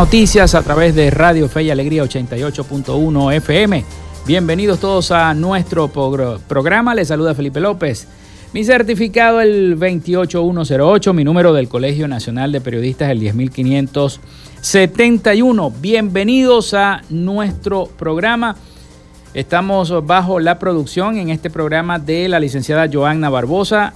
Noticias a través de Radio Fe y Alegría 88.1 FM. Bienvenidos todos a nuestro programa. Les saluda Felipe López. Mi certificado el 28108, mi número del Colegio Nacional de Periodistas el 10571. Bienvenidos a nuestro programa. Estamos bajo la producción en este programa de la licenciada Joanna Barbosa,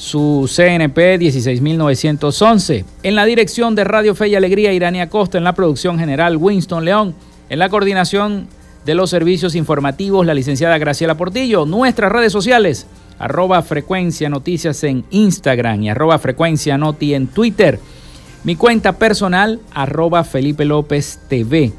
su CNP 16911. En la dirección de Radio Fe y Alegría, Irania Costa. En la producción general, Winston León. En la coordinación de los servicios informativos, la licenciada Graciela Portillo. Nuestras redes sociales, arroba frecuencia noticias en Instagram y arroba frecuencia noti en Twitter. Mi cuenta personal, arroba Felipe López TV.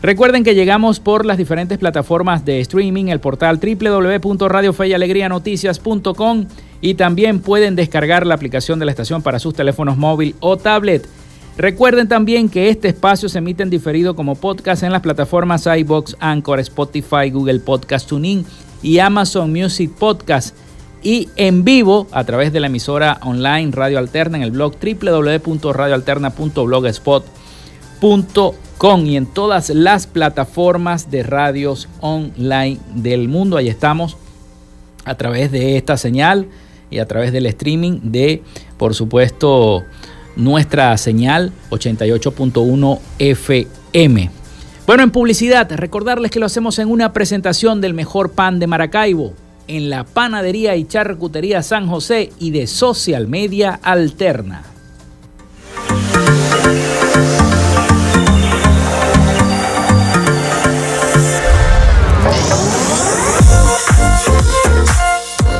Recuerden que llegamos por las diferentes plataformas de streaming, el portal www.radiofeyalegrianoticias.com y también pueden descargar la aplicación de la estación para sus teléfonos móvil o tablet. Recuerden también que este espacio se emite en diferido como podcast en las plataformas iBox, Anchor, Spotify, Google Podcast Tuning y Amazon Music Podcast y en vivo a través de la emisora online Radio Alterna en el blog www.radioalterna.blogspot.com y en todas las plataformas de radios online del mundo. Ahí estamos a través de esta señal y a través del streaming de, por supuesto, nuestra señal 88.1 FM. Bueno, en publicidad, recordarles que lo hacemos en una presentación del mejor pan de Maracaibo, en la panadería y charcutería San José y de Social Media Alterna.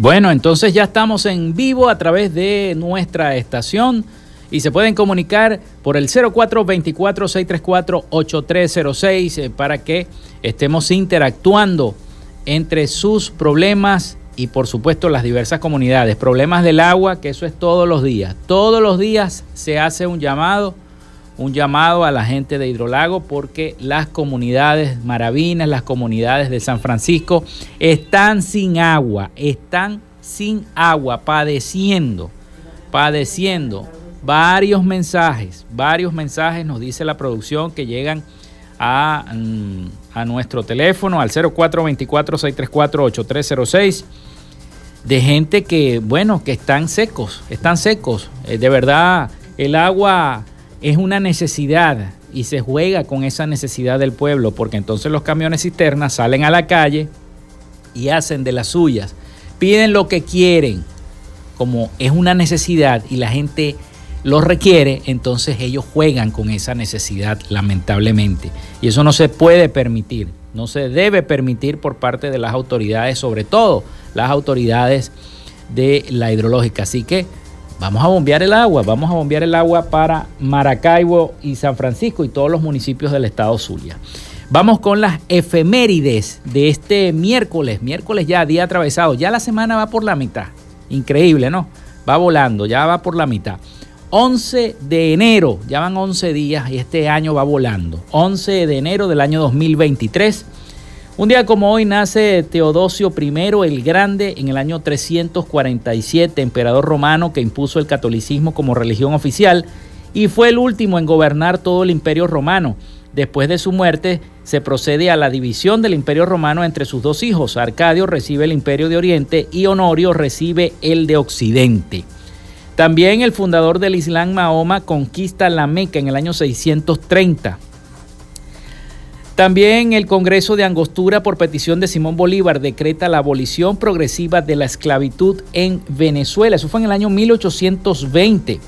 Bueno, entonces ya estamos en vivo a través de nuestra estación y se pueden comunicar por el 0424-634-8306 eh, para que estemos interactuando entre sus problemas y por supuesto las diversas comunidades. Problemas del agua, que eso es todos los días. Todos los días se hace un llamado, un llamado a la gente de Hidrolago porque las comunidades maravinas, las comunidades de San Francisco están sin agua, están sin agua, padeciendo, padeciendo varios mensajes, varios mensajes nos dice la producción que llegan a, mm, a nuestro teléfono al 0424-634-8306 de gente que, bueno, que están secos, están secos. Eh, de verdad, el agua es una necesidad y se juega con esa necesidad del pueblo, porque entonces los camiones cisternas salen a la calle y hacen de las suyas, piden lo que quieren, como es una necesidad y la gente lo requiere, entonces ellos juegan con esa necesidad, lamentablemente. Y eso no se puede permitir, no se debe permitir por parte de las autoridades, sobre todo las autoridades de la hidrológica. Así que vamos a bombear el agua, vamos a bombear el agua para Maracaibo y San Francisco y todos los municipios del estado Zulia. Vamos con las efemérides de este miércoles, miércoles ya, día atravesado. Ya la semana va por la mitad. Increíble, ¿no? Va volando, ya va por la mitad. 11 de enero, ya van 11 días y este año va volando. 11 de enero del año 2023. Un día como hoy nace Teodosio I el Grande en el año 347, emperador romano que impuso el catolicismo como religión oficial y fue el último en gobernar todo el imperio romano. Después de su muerte se procede a la división del imperio romano entre sus dos hijos. Arcadio recibe el imperio de Oriente y Honorio recibe el de Occidente. También el fundador del Islam, Mahoma, conquista la Meca en el año 630. También el Congreso de Angostura, por petición de Simón Bolívar, decreta la abolición progresiva de la esclavitud en Venezuela. Eso fue en el año 1820.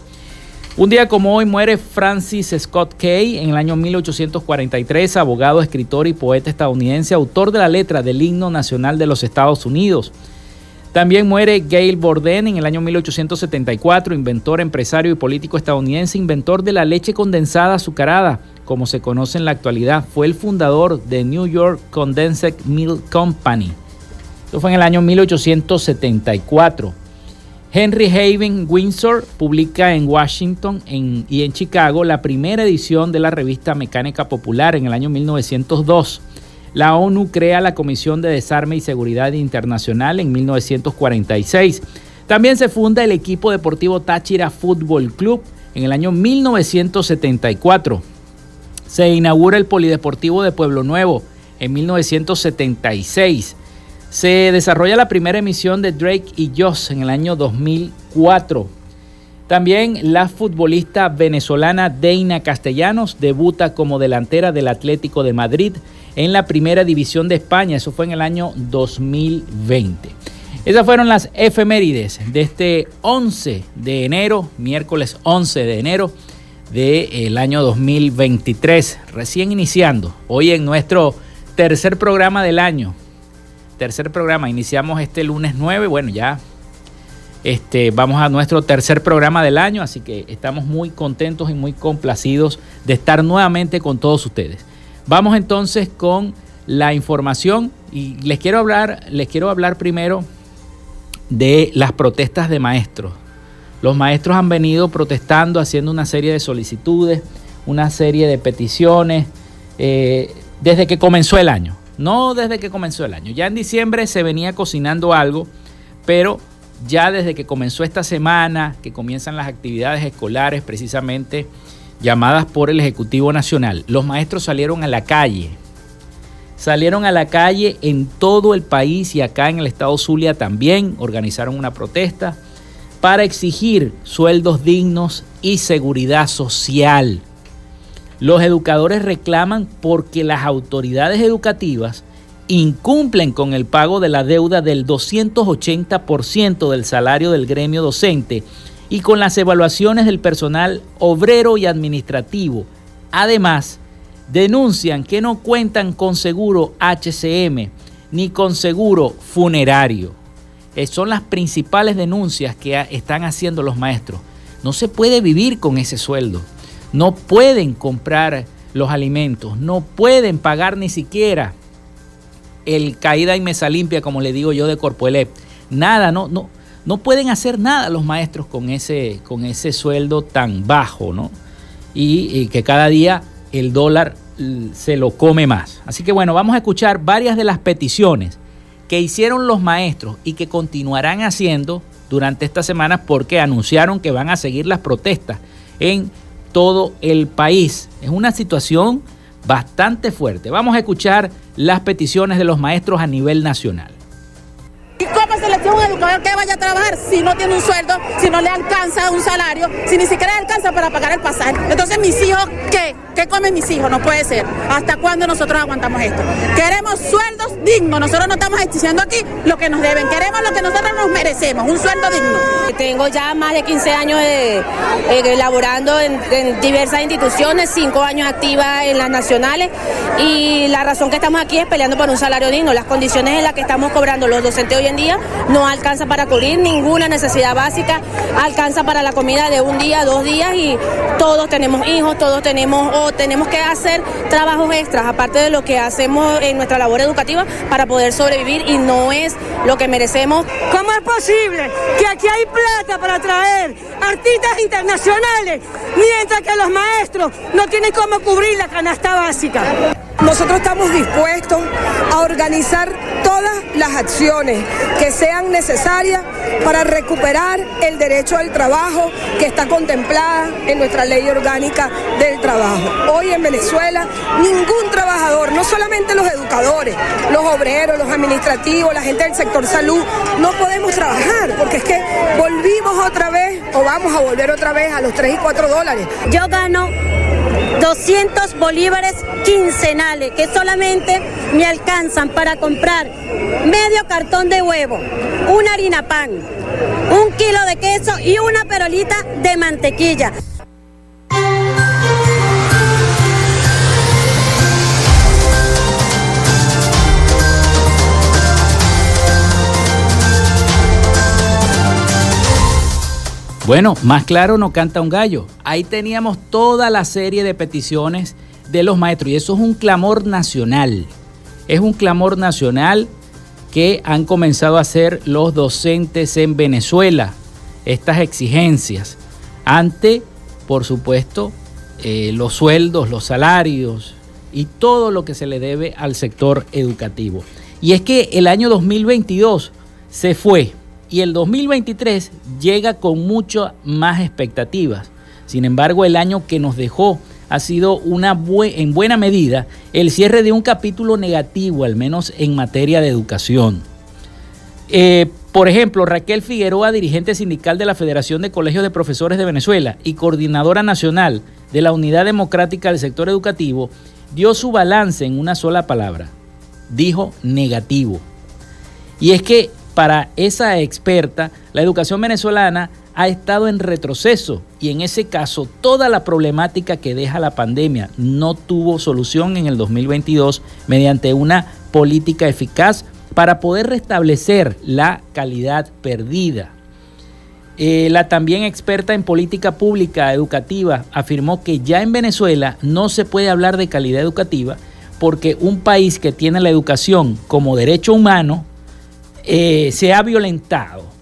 Un día como hoy muere Francis Scott Key en el año 1843, abogado, escritor y poeta estadounidense, autor de la letra del himno nacional de los Estados Unidos. También muere Gail Borden en el año 1874, inventor, empresario y político estadounidense, inventor de la leche condensada azucarada, como se conoce en la actualidad. Fue el fundador de New York Condensed Milk Company. Esto fue en el año 1874. Henry Haven Windsor publica en Washington y en Chicago la primera edición de la revista Mecánica Popular en el año 1902. La ONU crea la Comisión de Desarme y Seguridad Internacional en 1946. También se funda el equipo deportivo Táchira Fútbol Club en el año 1974. Se inaugura el Polideportivo de Pueblo Nuevo en 1976. Se desarrolla la primera emisión de Drake y Joss en el año 2004. También la futbolista venezolana Deina Castellanos debuta como delantera del Atlético de Madrid en la primera división de España. Eso fue en el año 2020. Esas fueron las efemérides de este 11 de enero, miércoles 11 de enero del año 2023, recién iniciando. Hoy en nuestro tercer programa del año. Tercer programa, iniciamos este lunes 9, bueno, ya este, vamos a nuestro tercer programa del año, así que estamos muy contentos y muy complacidos de estar nuevamente con todos ustedes. Vamos entonces con la información y les quiero hablar, les quiero hablar primero de las protestas de maestros. Los maestros han venido protestando, haciendo una serie de solicitudes, una serie de peticiones eh, desde que comenzó el año. No desde que comenzó el año. Ya en diciembre se venía cocinando algo, pero ya desde que comenzó esta semana, que comienzan las actividades escolares precisamente, llamadas por el Ejecutivo Nacional, los maestros salieron a la calle. Salieron a la calle en todo el país y acá en el estado Zulia también organizaron una protesta para exigir sueldos dignos y seguridad social. Los educadores reclaman porque las autoridades educativas incumplen con el pago de la deuda del 280% del salario del gremio docente y con las evaluaciones del personal obrero y administrativo. Además, denuncian que no cuentan con seguro HCM ni con seguro funerario. eh, son las principales denuncias que están haciendo los maestros. No se puede vivir con ese sueldo. No pueden comprar los alimentos. No pueden pagar ni siquiera el caída y mesa limpia, como le digo yo, de Corpoelep. Nada, no, no, no pueden hacer nada los maestros con ese, con ese sueldo tan bajo, ¿no? y que cada día el dólar se lo come más. Así que bueno, vamos a escuchar varias de las peticiones que hicieron los maestros y que continuarán haciendo durante estas semanas porque anunciaron que van a seguir las protestas en todo el país. Es una situación bastante fuerte. Vamos a escuchar las peticiones de los maestros a nivel nacional. ¿Y cómo se le tiene un educador que vaya a trabajar si no tiene un sueldo, si no le alcanza un salario, si ni siquiera le alcanza para pagar el pasaje? Entonces, mis hijos, ¿qué? ¿Qué comen mis hijos? No puede ser. ¿Hasta cuándo nosotros aguantamos esto? Queremos sueldos dignos. Nosotros no estamos exigiendo aquí lo que nos deben. Queremos lo que nosotros nos merecemos, un sueldo digno. Tengo ya más de 15 años de, eh, laborando en, en, diversas instituciones, 5 años activa en las nacionales y la razón que estamos aquí es peleando por un salario digno. Las condiciones en las que estamos cobrando los docentes hoy en día no alcanza para cubrir ninguna necesidad básica, alcanza para la comida de un día, dos días y todos tenemos hijos, todos tenemos tenemos que hacer trabajos extras, aparte de lo que hacemos en nuestra labor educativa, para poder sobrevivir y no es lo que merecemos. ¿Cómo es posible que aquí hay plata para traer artistas internacionales, mientras que los maestros no tienen cómo cubrir la canasta básica? Nosotros estamos dispuestos a organizar todas las acciones que sean necesarias para recuperar el derecho al trabajo que está contemplada en nuestra ley orgánica del trabajo. Hoy en Venezuela ningún trabajador, no solamente los educadores, los obreros, los administrativos, la gente del sector salud, no podemos trabajar porque es que volvimos otra vez o vamos a volver otra vez a los 3 y 4 dólares. Yo gano 200 bolívares quincenales que solamente me alcanzan para comprar medio cartón de huevo, una harina pan, un kilo de queso y una perolita de mantequilla. Bueno, más claro no canta un gallo. Ahí teníamos toda la serie de peticiones de los maestros y eso es un clamor nacional. Es un clamor nacional que han comenzado a hacer los docentes en Venezuela, estas exigencias, ante, por supuesto, eh, los sueldos, los salarios y todo lo que se le debe al sector educativo. Y es que el año 2022 se fue y el 2023 llega con muchas más expectativas. Sin embargo, el año que nos dejó ha sido una en buena medida el cierre de un capítulo negativo, al menos en materia de educación. Eh, por ejemplo, Raquel Figueroa, dirigente sindical de la Federación de Colegios de Profesores de Venezuela y coordinadora nacional de la Unidad Democrática del Sector Educativo, dio su balance en una sola palabra. Dijo negativo. Y es que para esa experta, la educación venezolana ha estado en retroceso y en ese caso toda la problemática que deja la pandemia no tuvo solución en el 2022 mediante una política eficaz para poder restablecer la calidad perdida. Eh, la también experta en política pública educativa afirmó que ya en Venezuela no se puede hablar de calidad educativa porque un país que tiene la educación como derecho humano eh, se ha violentado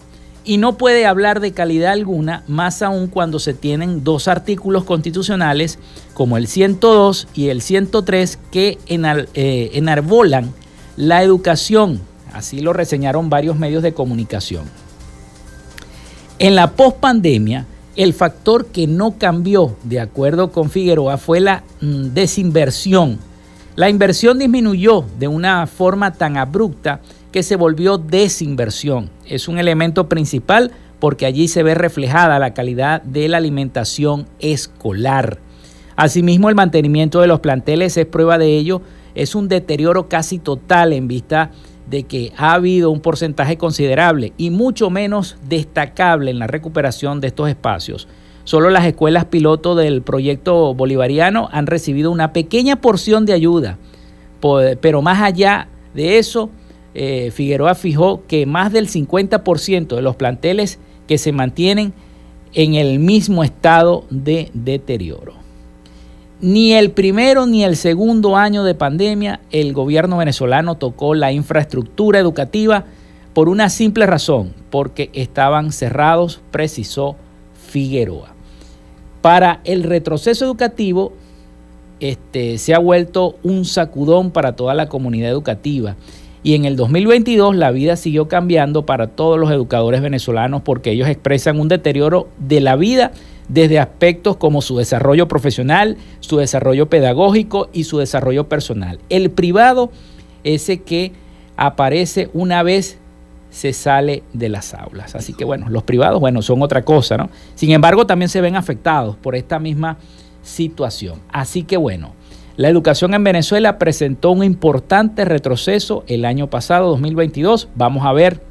y no puede hablar de calidad alguna, más aún cuando se tienen dos artículos constitucionales como el 102 y el 103 que eh, enarbolan la educación. Así lo reseñaron varios medios de comunicación. En la pospandemia, el factor que no cambió, de acuerdo con Figueroa, fue la mm, desinversión. La inversión disminuyó de una forma tan abrupta que se volvió desinversión. Es un elemento principal porque allí se ve reflejada la calidad de la alimentación escolar. Asimismo, el mantenimiento de los planteles es prueba de ello. Es un deterioro casi total en vista de que ha habido un porcentaje considerable y mucho menos destacable en la recuperación de estos espacios. Solo las escuelas piloto del proyecto bolivariano han recibido una pequeña porción de ayuda, pero más allá de eso, eh, Figueroa fijó que más del 50% de los planteles que se mantienen en el mismo estado de deterioro. Ni el primero ni el segundo año de pandemia el gobierno venezolano tocó la infraestructura educativa por una simple razón, porque estaban cerrados, precisó Figueroa. Para el retroceso educativo, este, se ha vuelto un sacudón para toda la comunidad educativa. Y en el 2022 la vida siguió cambiando para todos los educadores venezolanos porque ellos expresan un deterioro de la vida desde aspectos como su desarrollo profesional, su desarrollo pedagógico y su desarrollo personal. El privado, ese que aparece una vez se sale de las aulas. Así que bueno, los privados, bueno, son otra cosa, ¿no? Sin embargo, también se ven afectados por esta misma situación. Así que bueno, la educación en Venezuela presentó un importante retroceso el año pasado, 2022. Vamos a ver,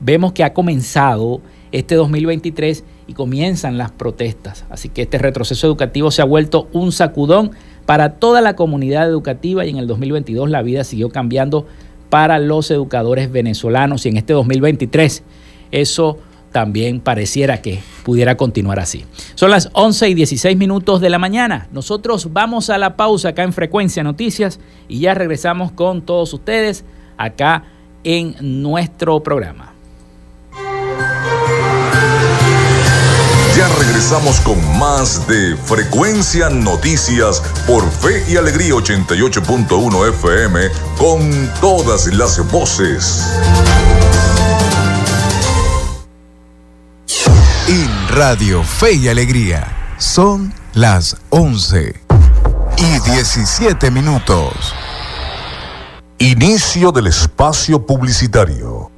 vemos que ha comenzado este 2023 y comienzan las protestas. Así que este retroceso educativo se ha vuelto un sacudón para toda la comunidad educativa y en el 2022 la vida siguió cambiando para los educadores venezolanos y en este 2023 eso también pareciera que pudiera continuar así. Son las 11 y 16 minutos de la mañana. Nosotros vamos a la pausa acá en Frecuencia Noticias y ya regresamos con todos ustedes acá en nuestro programa. Ya regresamos con más de Frecuencia Noticias por Fe y Alegría 88.1 FM con todas las voces. Radio Fe y Alegría son las 11 y 17 minutos. Inicio del espacio publicitario.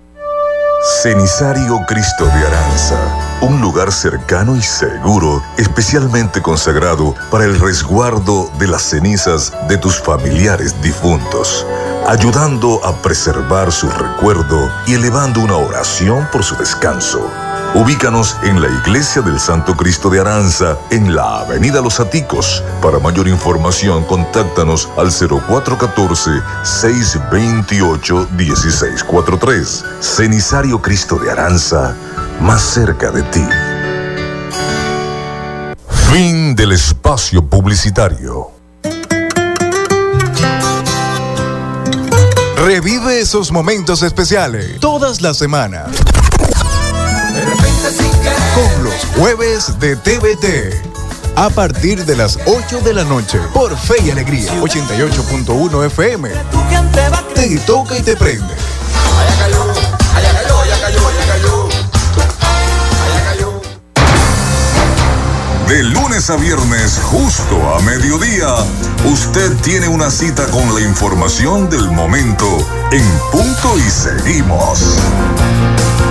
Cenisario Cristo de Aranza, un lugar cercano y seguro, especialmente consagrado para el resguardo de las cenizas de tus familiares difuntos, ayudando a preservar su recuerdo y elevando una oración por su descanso. Ubícanos en la Iglesia del Santo Cristo de Aranza, en la Avenida Los Aticos. Para mayor información, contáctanos al 0414-628-1643. Cenisario Cristo de Aranza, más cerca de ti. Fin del espacio publicitario. Revive esos momentos especiales todas las semanas. Con los jueves de TVT. A partir de las 8 de la noche. Por Fe y Alegría. 88.1 FM. Te toca y te prende. De lunes a viernes, justo a mediodía, usted tiene una cita con la información del momento en punto y seguimos.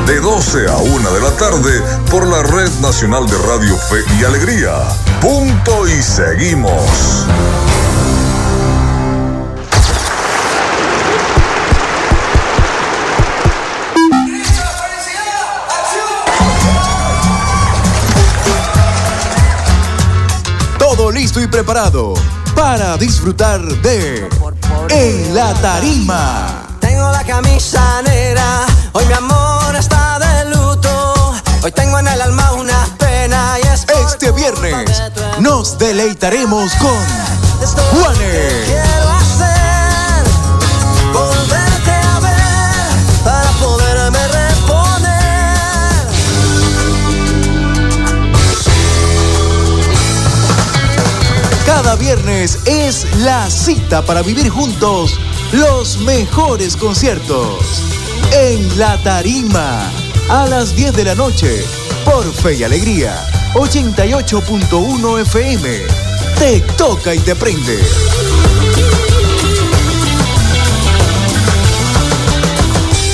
De 12 a 1 de la tarde por la Red Nacional de Radio Fe y Alegría. Punto y seguimos. Todo listo y preparado para disfrutar de En la Tarima. Tengo la camisa negra, viernes nos deleitaremos con Juanes. Cada viernes es la cita para vivir juntos los mejores conciertos. En la tarima, a las 10 de la noche, por Fe y Alegría, 88.1 FM. Te toca y te prende.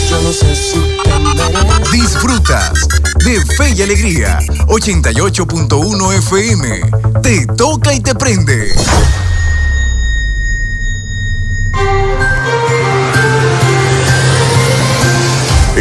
Yo no sé si te mereces. Disfrutas de Fe y Alegría, 88.1 FM. Te toca y te prende.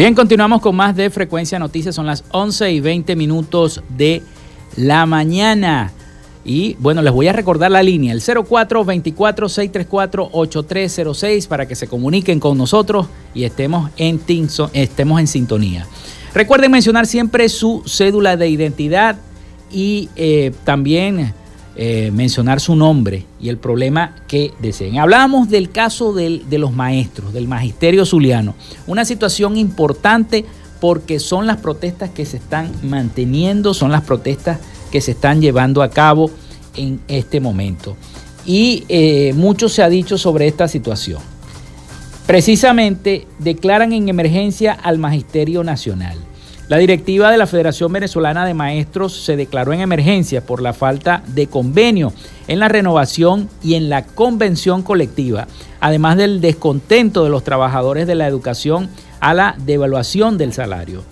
Bien, continuamos con más de Frecuencia Noticias. Son las 11 y 20 minutos de la mañana. Y bueno, les voy a recordar la línea, el 0424-634-8306 para que se comuniquen con nosotros y estemos en, estemos en sintonía. Recuerden mencionar siempre su cédula de identidad y eh, también eh, mencionar su nombre y el problema que deseen. Hablamos del caso de los maestros, del magisterio zuliano, una situación importante porque son las protestas que se están manteniendo, son las protestas que se están llevando a cabo en este momento. Y eh, mucho se ha dicho sobre esta situación. Precisamente declaran en emergencia al Magisterio Nacional. La directiva de la Federación Venezolana de Maestros se declaró en emergencia por la falta de convenio en la renovación y en la convención colectiva, además del descontento de los trabajadores de la educación a la devaluación del salario.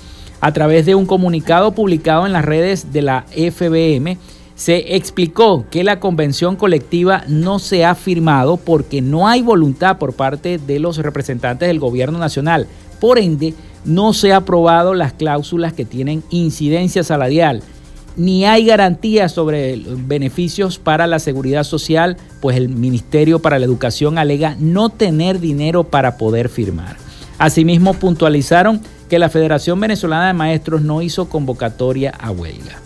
A través de un comunicado publicado en las redes de la FBM, se explicó que la convención colectiva no se ha firmado porque no hay voluntad por parte de los representantes del gobierno nacional. Por ende, no se ha aprobado las cláusulas que tienen incidencia salarial, ni hay garantías sobre beneficios para la seguridad social, pues el Ministerio para la Educación alega no tener dinero para poder firmar. Asimismo, puntualizaron que la Federación Venezolana de Maestros no hizo convocatoria a huelga.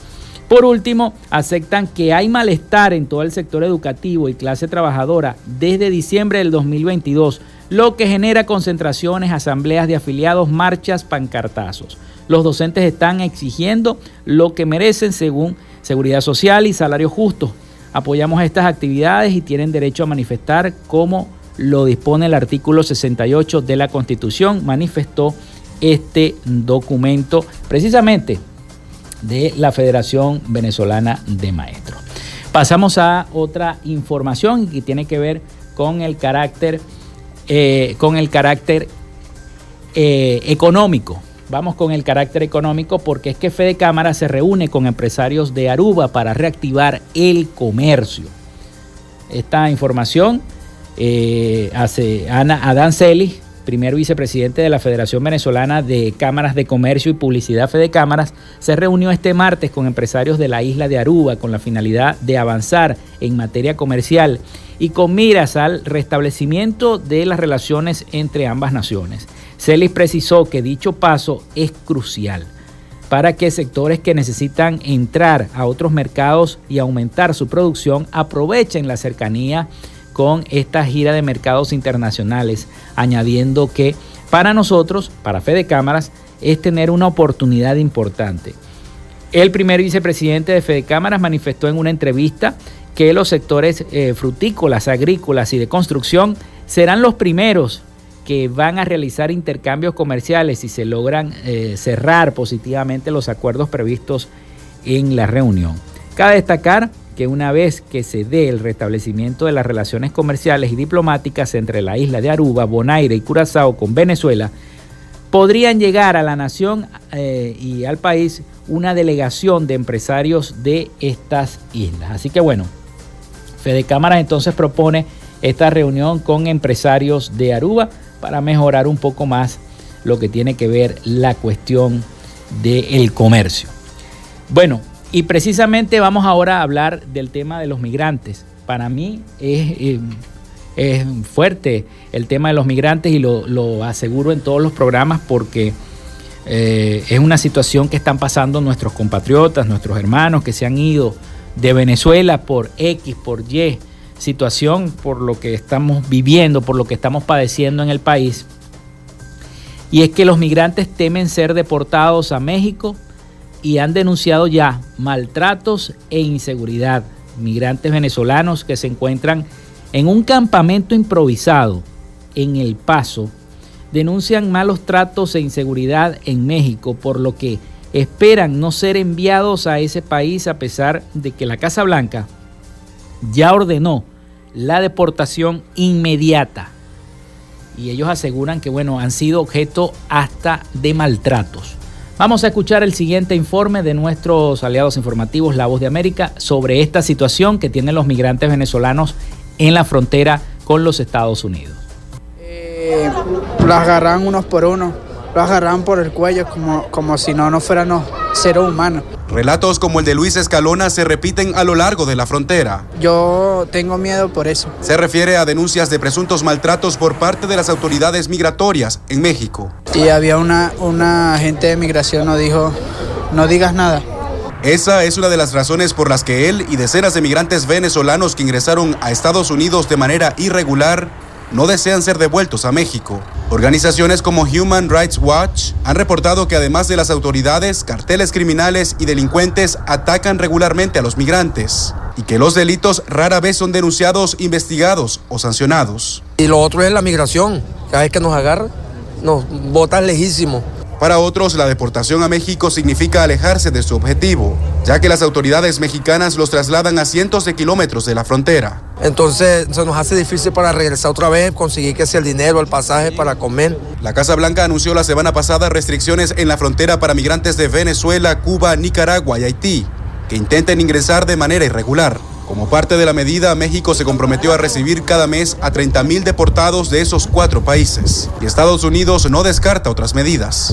Por último, aceptan que hay malestar en todo el sector educativo y clase trabajadora desde diciembre del 2022 lo que genera concentraciones, asambleas de afiliados, marchas, pancartazos. Los docentes están exigiendo lo que merecen según seguridad social y salario justo. Apoyamos estas actividades y tienen derecho a manifestar como lo dispone el artículo 68 de la Constitución, manifestó este documento precisamente de la Federación Venezolana de Maestros. Pasamos a otra información que tiene que ver con el carácter eh, con el carácter eh, económico. Vamos con el carácter económico porque es que Fede Cámara se reúne con empresarios de Aruba para reactivar el comercio. Esta información eh, hace Ana Adán Celis, primer vicepresidente de la Federación Venezolana de Cámaras de Comercio y Publicidad Fede Cámaras, se reunió este martes con empresarios de la isla de Aruba con la finalidad de avanzar en materia comercial y con miras al restablecimiento de las relaciones entre ambas naciones. Celis precisó que dicho paso es crucial para que sectores que necesitan entrar a otros mercados y aumentar su producción aprovechen la cercanía con esta gira de mercados internacionales, añadiendo que para nosotros, para Fede Cámaras, es tener una oportunidad importante. El primer vicepresidente de Fede Cámaras manifestó en una entrevista que los sectores eh, frutícolas, agrícolas y de construcción serán los primeros que van a realizar intercambios comerciales si se logran eh, cerrar positivamente los acuerdos previstos en la reunión. Cabe destacar una vez que se dé el restablecimiento de las relaciones comerciales y diplomáticas entre la isla de Aruba, Bonaire y Curazao con Venezuela, podrían llegar a la nación eh, y al país una delegación de empresarios de estas islas. Así que bueno, Fede Cámaras entonces propone esta reunión con empresarios de Aruba para mejorar un poco más lo que tiene que ver la cuestión del comercio. Bueno, y precisamente vamos ahora a hablar del tema de los migrantes. Para mí es, eh, fuerte el tema de los migrantes y lo, aseguro en todos los programas porque eh, es una situación que están pasando nuestros compatriotas, nuestros hermanos que se han ido de Venezuela por X, por Y situación, por lo que estamos viviendo, por lo que estamos padeciendo en el país. Y es que los migrantes temen ser deportados a México y han denunciado ya maltratos e inseguridad. Migrantes venezolanos que se encuentran en un campamento improvisado en El Paso denuncian malos tratos e inseguridad en México, por lo que esperan no ser enviados a ese país a pesar de que la Casa Blanca ya ordenó la deportación inmediata. Y ellos aseguran que, bueno, han sido objeto hasta de maltratos. Vamos a escuchar el siguiente informe de nuestros aliados informativos, La Voz de América, sobre esta situación que tienen los migrantes venezolanos en la frontera con los Estados Unidos. Las agarran unos por uno lo agarraban por el cuello como, como si no, no fuéramos seres humanos. Relatos como el de Luis Escalona se repiten a lo largo de la frontera. Yo tengo miedo por eso. Se refiere a denuncias de presuntos maltratos por parte de las autoridades migratorias en México. Y había una, una agente de migración nos dijo, no digas nada. Esa es una de las razones por las que él y decenas de migrantes venezolanos que ingresaron a Estados Unidos de manera irregular no desean ser devueltos a México. Organizaciones como Human Rights Watch han reportado que además de las autoridades, carteles criminales y delincuentes atacan regularmente a los migrantes y que los delitos rara vez son denunciados, investigados o sancionados. Y lo otro es la migración. Cada vez que nos agarran, nos botan lejísimo. Para otros, la deportación a México significa alejarse de su objetivo, ya que las autoridades mexicanas los trasladan a cientos de kilómetros de la frontera. Entonces se nos hace difícil para regresar otra vez, conseguir que sea el dinero, el pasaje para comer. La Casa Blanca anunció la semana pasada restricciones en la frontera para migrantes de Venezuela, Cuba, Nicaragua y Haití, que intenten ingresar de manera irregular. Como parte de la medida, México se comprometió a recibir cada mes a 30.000 deportados de esos cuatro países. Y Estados Unidos no descarta otras medidas.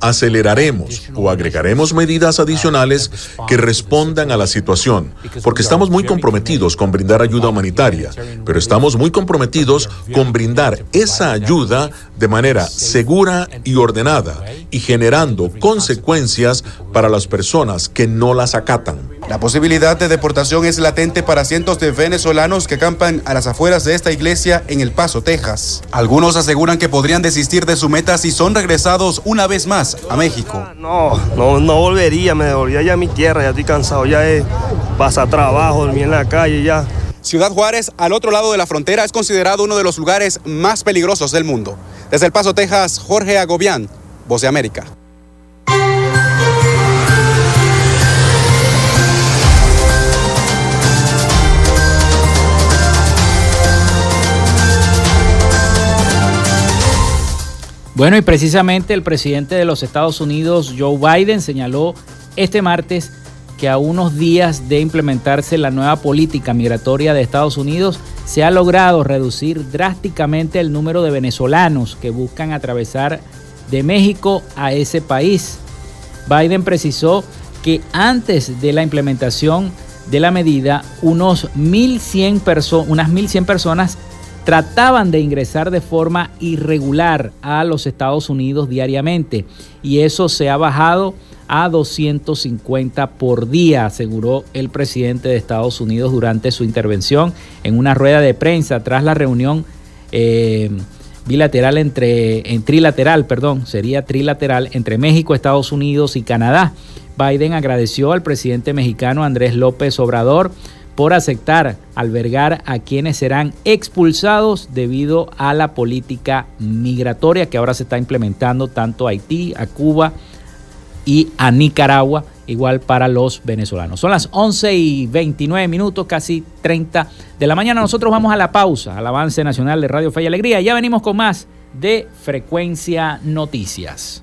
Aceleraremos o agregaremos medidas adicionales que respondan a la situación, porque estamos muy comprometidos con brindar ayuda humanitaria, pero estamos muy comprometidos con brindar esa ayuda de manera segura y ordenada y generando consecuencias para las personas que no las acatan. La posibilidad de es latente para cientos de venezolanos que acampan a las afueras de esta iglesia en El Paso, Texas. Algunos aseguran que podrían desistir de su meta si son regresados una vez más a México. No, no, no volvería, me devolvería ya a mi tierra, ya estoy cansado, ya es pasar trabajo, dormir en la calle, ya. Ciudad Juárez, al otro lado de la frontera, es considerado uno de los lugares más peligrosos del mundo. Desde El Paso, Texas, Jorge Agobián, Voz de América. Bueno, y precisamente el presidente de los Estados Unidos, Joe Biden, señaló este martes que a unos días de implementarse la nueva política migratoria de Estados Unidos, se ha logrado reducir drásticamente el número de venezolanos que buscan atravesar de México a ese país. Biden precisó que antes de la implementación de la medida, unos 1.100 unas 1.100 personas trataban de ingresar de forma irregular a los Estados Unidos diariamente y eso se ha bajado a 250 por día, aseguró el presidente de Estados Unidos durante su intervención en una rueda de prensa tras la reunión eh, bilateral entre, en trilateral, perdón, sería trilateral entre México, Estados Unidos y Canadá. Biden agradeció al presidente mexicano Andrés López Obrador por aceptar albergar a quienes serán expulsados debido a la política migratoria que ahora se está implementando tanto a Haití, a Cuba y a Nicaragua, igual para los venezolanos. Son las 11 y 29 minutos, casi 30 de la mañana. Nosotros vamos a la pausa, al avance nacional de Radio Fe y Alegría. Ya venimos con más de Frecuencia Noticias.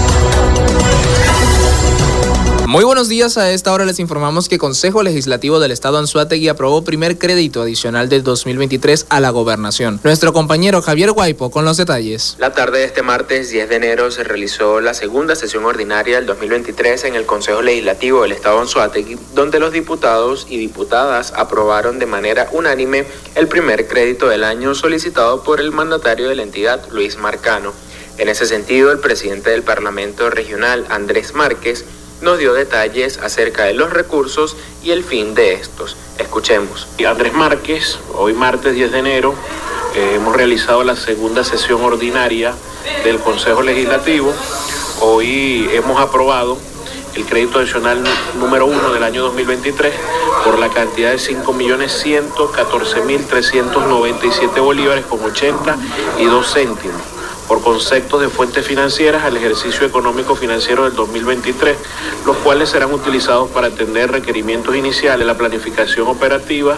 Muy buenos días, a esta hora les informamos que Consejo Legislativo del Estado Anzuategui aprobó primer crédito adicional del 2023 a la gobernación. Nuestro compañero Javier Guaipo con los detalles. La tarde de este martes 10 de enero se realizó la segunda sesión ordinaria del 2023 en el Consejo Legislativo del Estado Anzuategui, donde los diputados y diputadas aprobaron de manera unánime el primer crédito del año solicitado por el mandatario de la entidad, Luis Marcano. En ese sentido, el presidente del Parlamento Regional, Andrés Márquez, nos dio detalles acerca de los recursos y el fin de estos. Escuchemos. Andrés Márquez, hoy martes 10 de enero, eh, hemos realizado la segunda sesión ordinaria del Consejo Legislativo. Hoy hemos aprobado el crédito adicional número uno del año 2023 por la cantidad de 5.114.397 bolívares con 82 céntimos por conceptos de fuentes financieras al ejercicio económico financiero del 2023, los cuales serán utilizados para atender requerimientos iniciales, la planificación operativa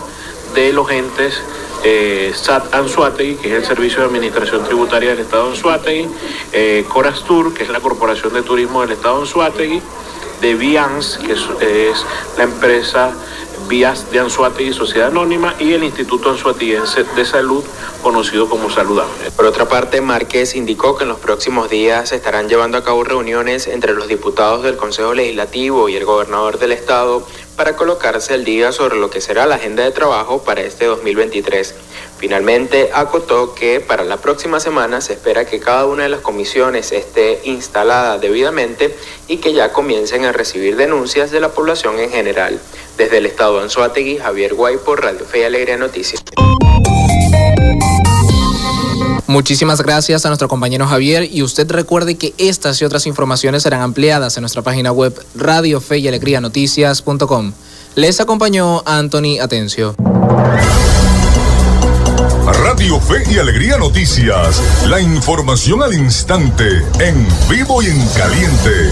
de los entes eh, SAT Anzuategui, que es el Servicio de Administración Tributaria del Estado Anzuategui, eh, Corastur, que es la Corporación de Turismo del Estado Anzuategui, de Vians, que es, la empresa Vías de Anzuategui Sociedad Anónima y el Instituto Anzuatiguense de Salud, conocido como Saludable. Por otra parte, Márquez indicó que en los próximos días se estarán llevando a cabo reuniones entre los diputados del Consejo Legislativo y el gobernador del Estado para colocarse al día sobre lo que será la agenda de trabajo para este 2023. Finalmente, acotó que para la próxima semana se espera que cada una de las comisiones esté instalada debidamente y que ya comiencen a recibir denuncias de la población en general. Desde el estado de Anzuategui, Javier Guay por Radio Fe y Alegría Noticias. Muchísimas gracias a nuestro compañero Javier y usted recuerde que estas y otras informaciones serán ampliadas en nuestra página web Radio Fe y Alegría Noticias.com. Les acompañó Anthony Atencio. Radio Fe y Alegría Noticias. La información al instante, en vivo y en caliente.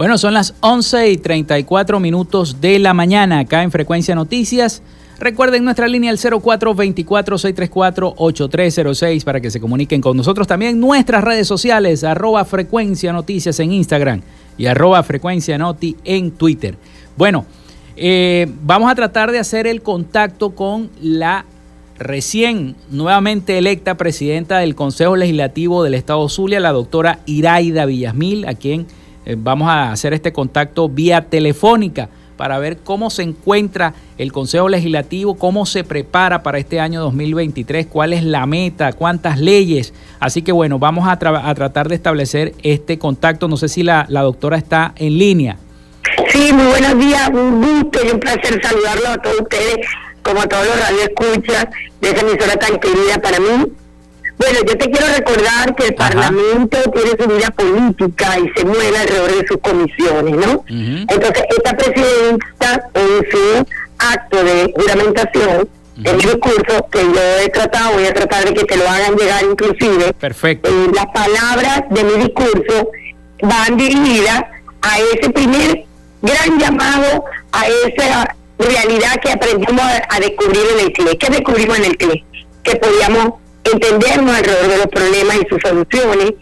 Bueno, son las 11 y 34 minutos de la mañana acá en Frecuencia Noticias. Recuerden nuestra línea al 0424-634-8306 para que se comuniquen con nosotros. También nuestras redes sociales, arroba Frecuencia Noticias en Instagram y arroba Frecuencia Noti en Twitter. Bueno, eh, vamos a tratar de hacer el contacto con la recién nuevamente electa presidenta del Consejo Legislativo del Estado Zulia, la doctora Iraida Villasmil, a quien eh, vamos a hacer este contacto vía telefónica para ver cómo se encuentra el Consejo Legislativo, cómo se prepara para este año 2023, cuál es la meta, cuántas leyes. Así que bueno, vamos a, tratar de establecer este contacto. No sé si la, doctora está en línea. Sí, muy buenos días, un gusto y un placer saludarlo a todos ustedes, como a todos los radioescuchas de esa emisora tan querida para mí. Bueno, yo te quiero recordar que el Parlamento tiene su vida política y se mueve alrededor de sus comisiones, ¿no? Entonces, esta presidenta en su acto de juramentación, en mi discurso que yo he tratado, voy a tratar de que te lo hagan llegar inclusive. Perfecto. Eh, las palabras de mi discurso van dirigidas a ese primer gran llamado, a esa realidad que aprendimos a, descubrir en el CLE. ¿Qué descubrimos en el CLE? Que podíamos entendernos alrededor de los problemas y sus soluciones,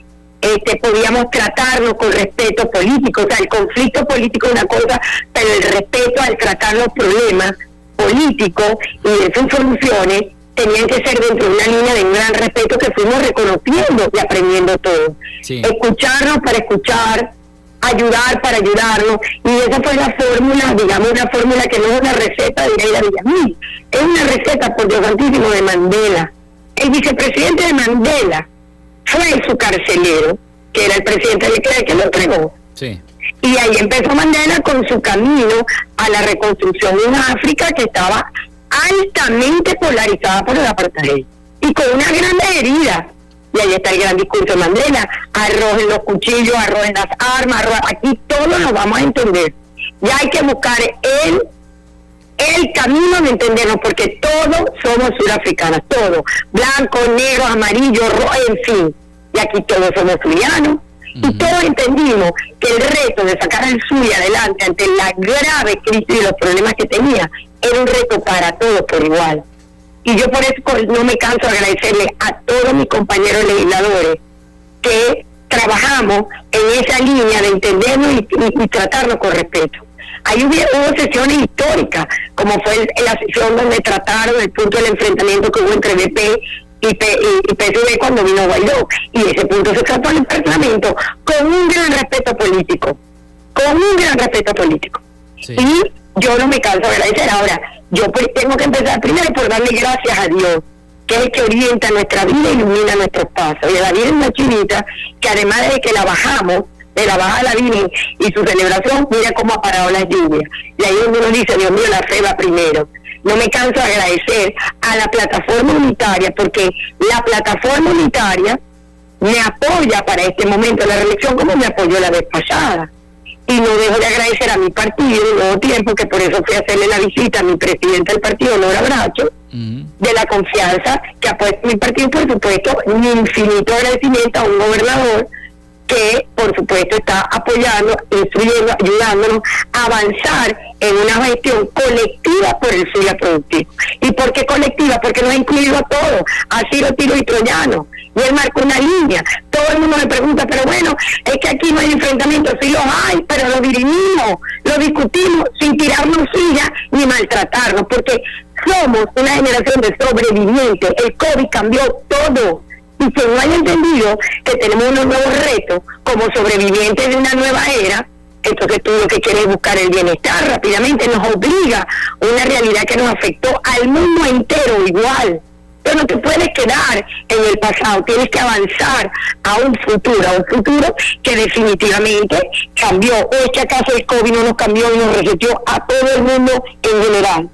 este, podíamos tratarnos con respeto político, o sea, el conflicto político es una cosa, pero el respeto al tratar los problemas políticos y de sus soluciones tenían que ser dentro de una línea de un gran respeto que fuimos reconociendo y aprendiendo todo. Escucharnos para escuchar, ayudar para ayudarnos. Y esa fue la fórmula, digamos, una fórmula que no es una receta de Leila Villamil, es una receta, por Dios santísimo, de Mandela. El vicepresidente de Mandela fue su carcelero, que era el presidente de Leclerc, que lo entregó. Sí. Y ahí empezó Mandela con su camino a la reconstrucción de una África que estaba altamente polarizada por el apartheid y con una gran herida. Y ahí está el gran discurso de Mandela, arrojen los cuchillos, arrojen las armas, arrojen- aquí todos lo vamos a entender. Ya hay que buscar el, el camino de entendernos, porque todos somos surafricanos, todos, blancos, negros, amarillos, rojos, en fin. Y aquí todos somos zulianos. Y todos entendimos que el reto de sacar al Zulia adelante ante la grave crisis y los problemas que tenía era un reto para todos por igual. Y yo por eso no me canso de agradecerle a todos mis compañeros legisladores que trabajamos en esa línea de entendernos y, y- y tratarnos con respeto. Ahí hubo, hubo sesiones históricas, como fue el- la sesión donde trataron el punto del enfrentamiento que hubo entre BP y, P, y, y PSV cuando vino Guaidó. Y ese punto se trató en el Parlamento con un gran respeto político, con un gran respeto político. Y yo no me canso de agradecer. Ahora, yo pues tengo que empezar primero por darle gracias a Dios, que es el que orienta nuestra vida y ilumina nuestros pasos. Y la Virgen una chinita, que además de que la bajamos, de la baja de la Virgen y su celebración, mira cómo ha parado las lluvias. Y ahí uno dice, Dios mío, la fe va primero. No me canso de agradecer a la plataforma unitaria, porque la plataforma unitaria me apoya para este momento de la reelección como me apoyó la vez pasada. Y no dejo de agradecer a mi partido, Nuevo Tiempo, que por eso fui a hacerle la visita a mi presidente del partido, Nora Bracho, de la confianza que ha puesto mi partido, por supuesto, mi infinito agradecimiento a un gobernador que, por supuesto, está apoyando, instruyendo, ayudándonos a avanzar en una gestión colectiva por el Zulia productivo. ¿Y por qué colectiva? Porque nos ha incluido a todos, a Ciro, Tiro y Troyano. Y él marcó una línea. Todo el mundo me pregunta, pero bueno, es que aquí no hay enfrentamientos. Sí los hay, pero lo dirimimos, lo discutimos sin tirarnos silla ni maltratarnos, porque somos una generación de sobrevivientes. El COVID cambió todo. Y que no haya entendido que tenemos unos nuevos retos como sobrevivientes de una nueva era, entonces tú lo que quieres es buscar el bienestar rápidamente, nos obliga a una realidad que nos afectó al mundo entero igual. Pero no te puedes quedar en el pasado, tienes que avanzar a un futuro, a un futuro que definitivamente cambió. ¿O es que acaso el COVID no nos cambió y nos reseteó a todo el mundo en general?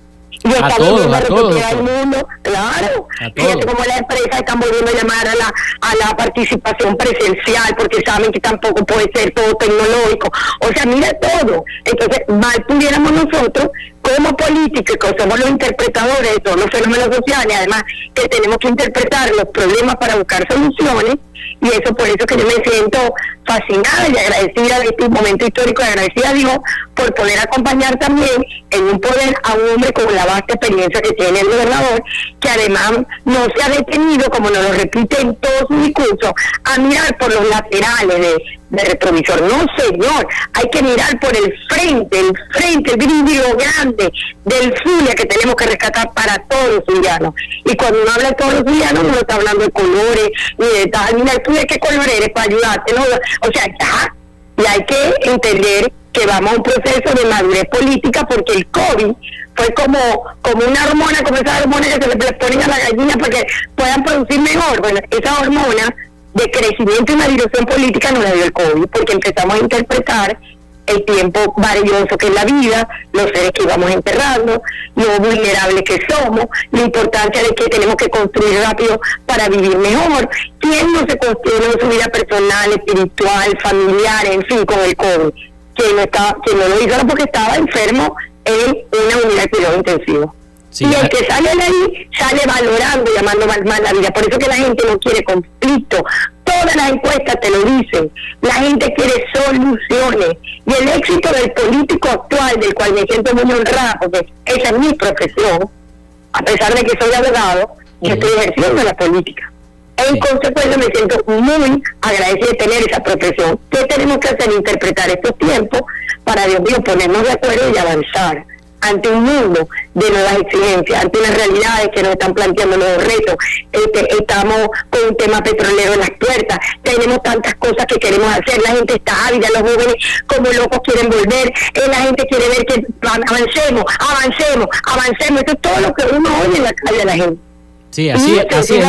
Y A todos, a todos, al mundo, claro. A Fíjate todos. cómo las empresas están volviendo a llamar a la, a la participación presencial porque saben que tampoco puede ser todo tecnológico. O sea, mira todo. Entonces, mal pudiéramos nosotros, como políticos, que somos los interpretadores de todos los fenómenos sociales, además que tenemos que interpretar los problemas para buscar soluciones, y eso por eso que yo me siento fascinada y agradecida de este momento histórico y agradecida a Dios por poder acompañar también en un poder a un hombre con la vasta experiencia que tiene el gobernador, que además no se ha detenido, como nos lo repite en todo su discurso, a mirar por los laterales de, de retrovisor. No, señor, hay que mirar por el frente, el frente, el brillo grande del Zulia que tenemos que rescatar para todos los zulianos. Y cuando uno habla de todos los zulianos, no está hablando de colores, ni de tal, mira, tú de qué color eres para ayudarte, ¿no? O sea, ya, y hay que entender que vamos a un proceso de madurez política porque el COVID fue como como una hormona, como esas hormonas que se le ponen a la gallina para que puedan producir mejor. Bueno, esa hormona de crecimiento y maduración política no la dio el COVID porque empezamos a interpretar el tiempo valioso que es la vida, los seres que íbamos enterrando, lo vulnerables que somos, la importancia de que tenemos que construir rápido para vivir mejor. ¿Quién no se construyó en su vida personal, espiritual, familiar, en fin, con el COVID? Quien no, estaba, quien no lo hizo porque estaba enfermo en una unidad de cuidado intensivo. Sí, y el que sale de ahí sale valorando, llamando mal, mal la vida. Por eso que la gente no quiere conflicto. Todas las encuestas te lo dicen. La gente quiere soluciones. Y el éxito del político actual, del cual me siento muy honrada, porque esa es mi profesión, a pesar de que soy abogado, yo estoy ejerciendo la política. En consecuencia me siento muy agradecida de tener esa profesión. ¿Qué tenemos que hacer? Interpretar estos tiempos para, Dios mío, ponernos de acuerdo y avanzar ante un mundo de nuevas exigencias, ante unas realidades que nos están planteando nuevos retos. Este, estamos con un tema petrolero en las puertas, tenemos tantas cosas que queremos hacer, la gente está ávida, los jóvenes como locos quieren volver, eh, la gente quiere ver que avancemos, avancemos, avancemos. Eso es todo lo que uno oye en la calle de la gente. Sí, así, y así es,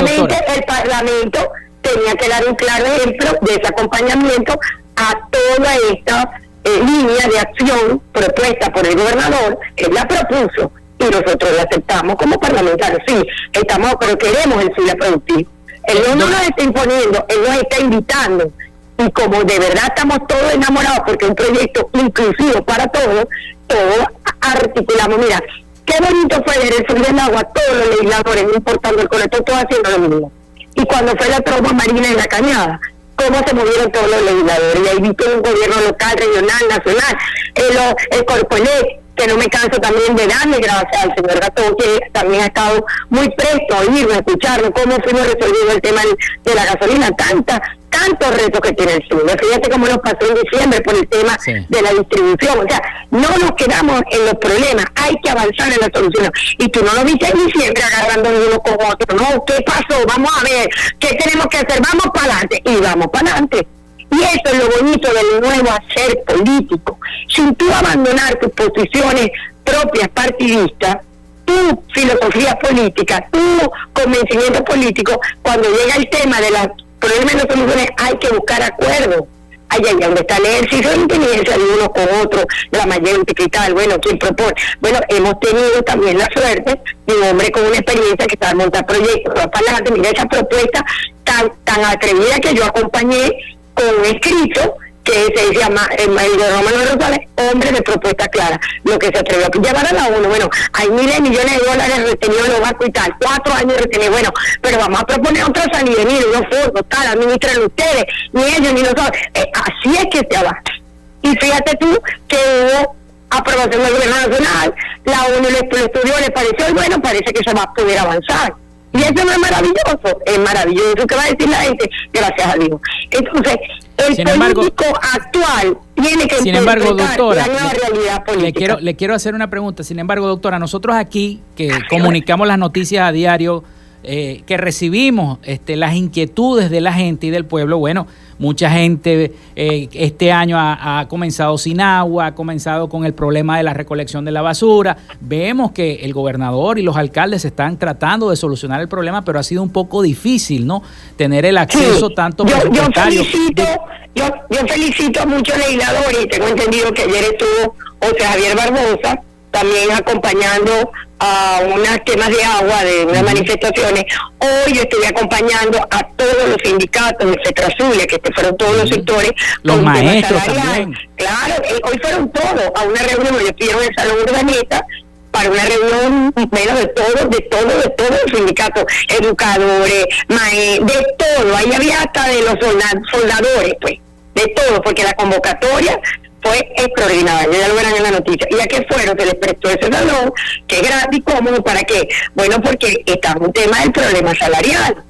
el Parlamento tenía que dar un claro ejemplo de ese acompañamiento a toda esta eh, línea de acción propuesta por el gobernador, que la propuso y nosotros la aceptamos como parlamentarios. Sí, estamos, pero queremos el SULA productivo. Él no nos está imponiendo, él nos está invitando. Y como de verdad estamos todos enamorados, porque es un proyecto inclusivo para todos, todos articulamos. Mira, qué bonito fue ver el sur del agua, todos los legisladores, no importando el colector, todos haciendo lo mismo. Y cuando fue la tromba marina en la cañada, cómo se movieron todos los legisladores. Y ahí vi que un gobierno local, regional, nacional, el, el Corpolet, que no me canso también de darle gracias al señor Gato, que también ha estado muy presto a oírme, a escucharme, cómo fuimos resolviendo el tema de la gasolina, tanta, tantos retos que tiene el sur. Fíjate cómo nos pasó en diciembre por el tema de la distribución. O sea, no nos quedamos en los problemas, hay que avanzar en la solución. Y tú no lo viste en diciembre agarrando uno con otro. No, ¿qué pasó? Vamos a ver, ¿qué tenemos que hacer? Vamos para adelante. Y vamos para adelante. Y eso es lo bonito del nuevo hacer político. Sin tú abandonar tus posiciones propias partidistas, tu filosofía política, tu convencimiento político, cuando llega el tema de las problemas y las soluciones, hay que buscar acuerdos. Ay, ay, donde está el ejercicio de inteligencia de uno con otro, la mayor tal, bueno, ¿quién propone? Bueno, hemos tenido también la suerte de un hombre con una experiencia que sabe montar proyectos, para adelante, mira esa propuesta tan, tan atrevida que yo acompañé con escrito que se llama el de Romano Rosales, hombre de propuesta clara, lo que se atrevió a llevar a la ONU. Bueno, hay miles de millones de dólares retenidos en los bancos y tal, cuatro años retenidos. Bueno, pero vamos a proponer otra salida, mire, unos fondos, tal, administren ustedes, ni ellos ni nosotros. Eh, así es que se avanza. Y fíjate tú que hubo aprobación del gobierno nacional, la ONU lo estudió, le pareció, y bueno, parece que se va a poder avanzar. Y eso no es maravilloso, es maravilloso. ¿Qué va a decir la gente? Gracias a Dios. Entonces, el político actual tiene que sin embargo, doctora, la realidad política. Le quiero, le quiero hacer una pregunta. Sin embargo, doctora, nosotros aquí que comunicamos las noticias a diario, eh, que recibimos este, las inquietudes de la gente y del pueblo, bueno, mucha gente eh, este año ha, comenzado sin agua, ha comenzado con el problema de la recolección de la basura. Vemos que el gobernador y los alcaldes están tratando de solucionar el problema, pero ha sido un poco difícil, ¿no? Tener el acceso tanto yo, yo felicito, yo, yo felicito a muchos legisladores y tengo entendido que ayer estuvo José Javier Barbosa también acompañando a unas temas de agua de unas manifestaciones. Hoy yo estoy acompañando a todos los sindicatos de Cetrasulia, que fueron todos los sectores. Los maestros también. Claro, eh, hoy fueron todos a una reunión, yo estuvieron en el Salón Urbanista para una reunión menos de todos, de todos, de todos los sindicatos, educadores, maestros, de todo. Ahí había hasta de los soldadores, pues, de todo, porque la convocatoria fue extraordinario, ya lo verán en la noticia. ¿Y a qué fueron? Se les prestó ese salón, que es gratis, cómodo, ¿para qué? Bueno, porque está un tema del problema salarial.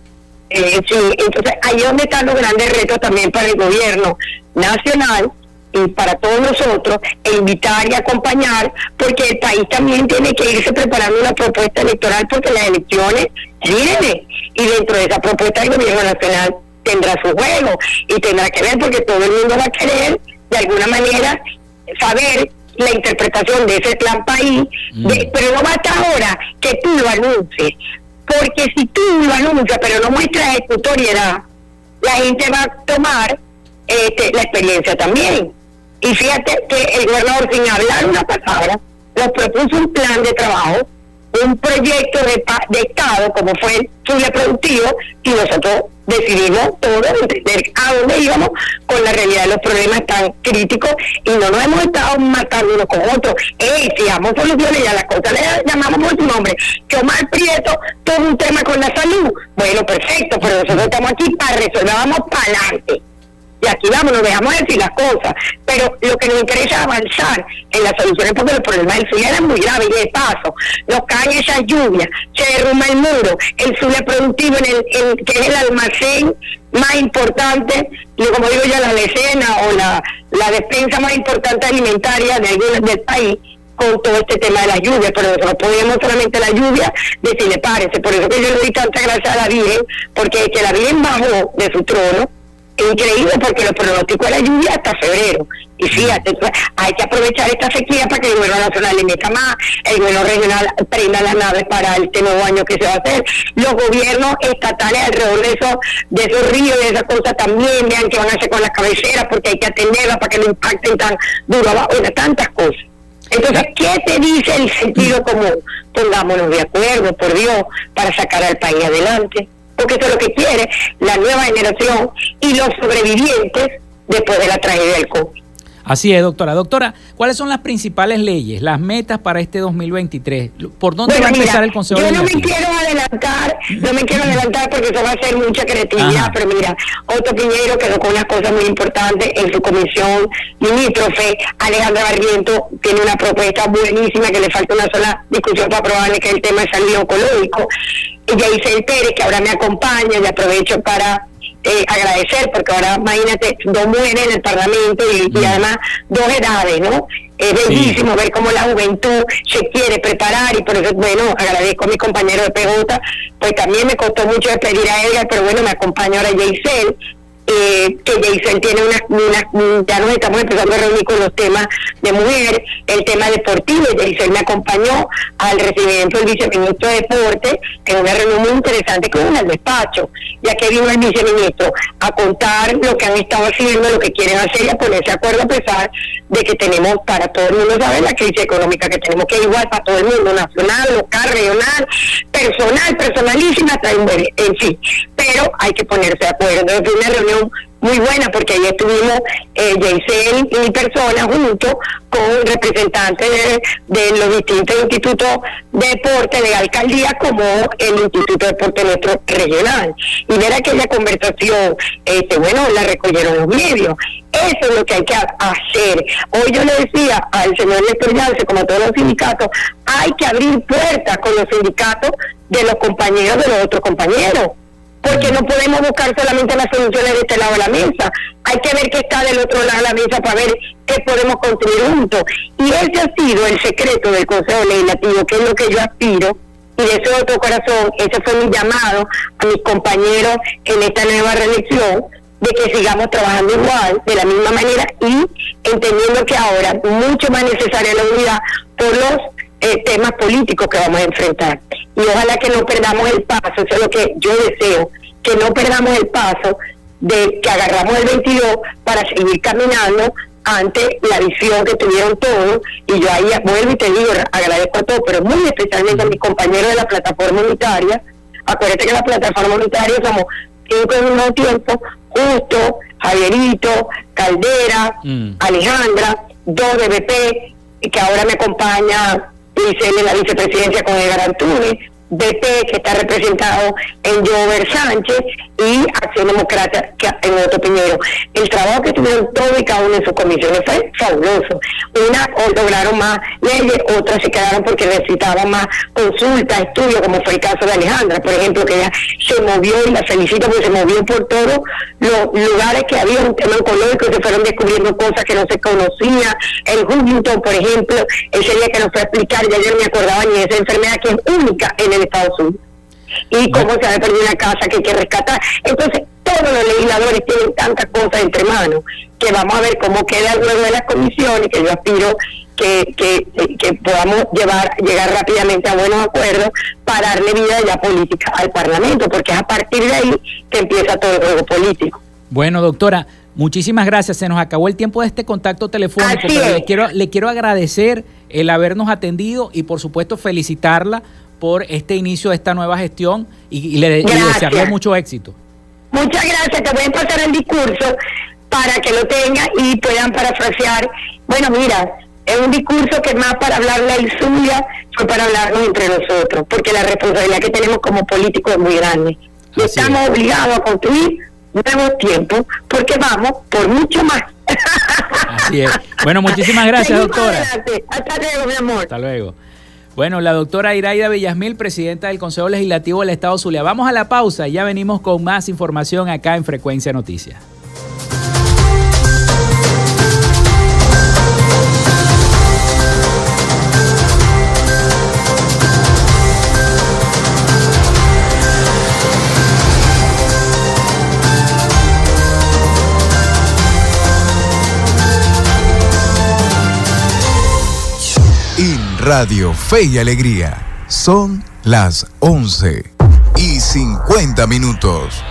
Eh, sí, entonces ahí es donde están los grandes retos también para el gobierno nacional y para todos nosotros, e invitar y acompañar, porque el país también tiene que irse preparando una propuesta electoral porque las elecciones vienen y dentro de esa propuesta el gobierno nacional tendrá su juego y tendrá que ver porque todo el mundo va a querer de alguna manera saber la interpretación de ese plan país, mm. pero no basta ahora que tú lo anuncies, porque si tú lo anuncias pero no muestras ejecutoriedad, la gente va a tomar este, la experiencia también. Y fíjate que el gobernador, sin hablar una palabra, nos propuso un plan de trabajo un proyecto de, de Estado como fue el Chile Productivo y nosotros decidimos todo entender a dónde íbamos con la realidad de los problemas tan críticos y no nos hemos estado matando unos con otros. Eh, sigamos soluciones y a las cosas le llamamos por su nombre. Que Omar Prieto todo un tema con la salud. Bueno, perfecto, pero nosotros estamos aquí para resolver, vamos para adelante y aquí vamos, nos dejamos decir las cosas, pero lo que nos interesa es avanzar en las soluciones porque los problemas del sur eran muy graves y de paso nos caen esas lluvias, se derrumba el muro, el sur productivo en el, que es el almacén más importante, y como digo yo, la lecena o la, la despensa más importante alimentaria de del país, con todo este tema de la lluvia, pero nosotros no podemos solamente la lluvia decirle párese, por eso que yo le doy tanta gracia a la Virgen, porque que la Virgen bajó de su trono, increíble porque los pronósticos de la lluvia hasta febrero. Y fíjate, pues, hay que aprovechar esta sequía para que el gobierno nacional le meta más, el gobierno regional prenda las naves para este nuevo año que se va a hacer. Los gobiernos estatales alrededor de esos, de esos ríos, de esas cosas también, vean qué van a hacer con las cabeceras, porque hay que atenderlas para que no impacten tan duro abajo, tantas cosas. Entonces, ¿qué te dice el sentido común? Pongámonos de acuerdo, por Dios, para sacar al país adelante. Porque eso es lo que quiere la nueva generación y los sobrevivientes después de la tragedia del COVID. Así es, doctora. Doctora, ¿cuáles son las principales leyes, las metas para este 2023? ¿Por dónde va a empezar el Consejo Yo no me quiero adelantar, no me quiero adelantar porque eso va a ser mucha creatividad, pero mira, Otto Piñero quedó con unas cosas muy importantes en su comisión limítrofe. Alejandro Barriento tiene una propuesta buenísima que le falta una sola discusión para aprobarle que es el tema de salud oncológico. Y Yaisel Pérez, que ahora me acompaña, y aprovecho para eh, agradecer, porque ahora imagínate, dos mujeres en el Parlamento y, Mm. además dos edades, ¿no? Es bellísimo ver cómo la juventud se quiere preparar y por eso, bueno, agradezco a mi compañero de PJ, pues también me costó mucho despedir a Edgar, pero bueno, me acompaña ahora Jaisel, eh, que Jason tiene una, una- ya nos estamos empezando a reunir con los temas de mujer, el tema deportivo, Jason me acompañó al recibimiento del viceministro de Deporte en una reunión muy interesante con el despacho, ya que vino el viceministro a contar lo que han estado haciendo, lo que quieren hacer y a ponerse de acuerdo a pesar de que tenemos para todo el mundo saber la crisis económica que tenemos que es igual para todo el mundo, nacional, local, regional, personal, personalísima, en, en fin, pero hay que ponerse de acuerdo. Fue una reunión muy buena porque ahí estuvimos eh, Jaisel y mi persona junto con representantes de, los distintos institutos de deporte de alcaldía como el Instituto de Deporte nuestro regional. Y ver aquella conversación, este bueno, la recogieron los medios. Eso es lo que hay que ha- hacer. Hoy yo le decía al señor Néstor Yance, como a todos los sindicatos, hay que abrir puertas con los sindicatos de los compañeros de los otros compañeros porque no podemos buscar solamente las soluciones de este lado de la mesa. Hay que ver qué está del otro lado de la mesa para ver qué podemos construir juntos. Y ese ha sido el secreto del Consejo Legislativo, que es lo que yo aspiro. Y de ese otro corazón, ese fue mi llamado a mis compañeros en esta nueva reelección, de que sigamos trabajando igual, de la misma manera, y entendiendo que ahora mucho más necesaria la unidad por los eh, temas políticos que vamos a enfrentar. Y ojalá que no perdamos el paso, eso es lo que yo deseo, que no perdamos el paso de que agarramos el 22 para seguir caminando ante la visión que tuvieron todos. Y yo ahí vuelvo y te digo, agradezco a todos, pero muy especialmente a mis compañeros de la plataforma unitaria. Acuérdate que la plataforma unitaria somos cinco en un mismo tiempo, Justo, Javierito, Caldera, Alejandra, dos de BP, que ahora me acompaña Giselle en la vicepresidencia con Edgar Antunes, BP que está representado en Jover Sánchez y Acción Democrática en Otto Piñero. El trabajo que tuvieron todos y cada uno en sus comisiones fue fabuloso. Unas o lograron más leyes, otras se quedaron porque necesitaban más consultas, estudios, como fue el caso de Alejandra, por ejemplo, que ella se movió y la felicito porque se movió por todos los lugares que había un tema oncológico se fueron descubriendo cosas que no se conocía. El Huntington, por ejemplo, ese día que nos fue a explicar, ya yo no me acordaba ni de esa enfermedad que es única en el Estados Unidos. Y cómo se había perdido una casa que hay que rescatar. Entonces, todos los legisladores tienen tantas cosas entre manos que vamos a ver cómo queda luego de las comisiones, que yo aspiro que, que, que podamos llevar llegar rápidamente a buenos acuerdos para darle vida ya política al Parlamento, porque es a partir de ahí que empieza todo el juego político. Bueno, doctora, muchísimas gracias. Se nos acabó el tiempo de este contacto telefónico, Así pero es. le quiero, le quiero agradecer el habernos atendido y por supuesto felicitarla por este inicio de esta nueva gestión y, y le y desearle mucho éxito. Muchas gracias, te voy a pasar el discurso para que lo tengan y puedan parafrasear. Bueno, mira, es un discurso que más para hablarle a suya fue para hablarnos entre nosotros, porque la responsabilidad que tenemos como políticos es muy grande. Y estamos obligados a construir nuevos tiempos, porque vamos por mucho más. Así es. Bueno, muchísimas gracias, Seguimos doctora. adelante. Hasta luego, mi amor. Hasta luego. Bueno, la doctora Iraida Villasmil, presidenta del Consejo Legislativo del Estado Zulia. Vamos a la pausa ya venimos con más información acá en Frecuencia Noticias. Radio Fe y Alegría. Son las 11 y 50 minutos.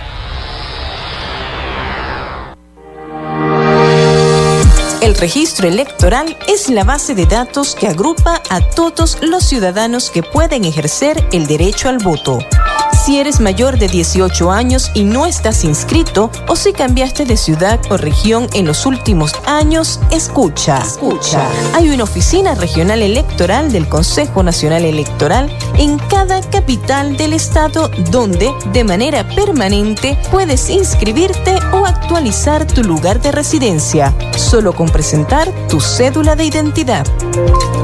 El registro electoral es la base de datos que agrupa a todos los ciudadanos que pueden ejercer el derecho al voto. Si eres mayor de 18 años y no estás inscrito o si cambiaste de ciudad o región en los últimos años, escucha. Escucha. Hay una oficina regional electoral del Consejo Nacional Electoral en cada capital del estado donde, de manera permanente, puedes inscribirte o actualizar tu lugar de residencia, solo con presentar tu cédula de identidad.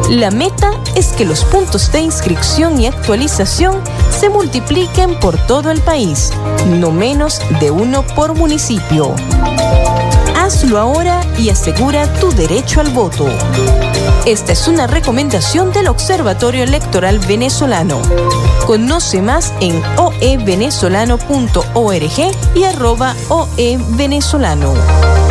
La meta es que los puntos de inscripción y actualización se multipliquen por todo el país, no menos de uno por municipio. Hazlo ahora y asegura tu derecho al voto. Esta es una recomendación del Observatorio Electoral Venezolano. Conoce más en oevenezolano.org y arroba oevenezolano.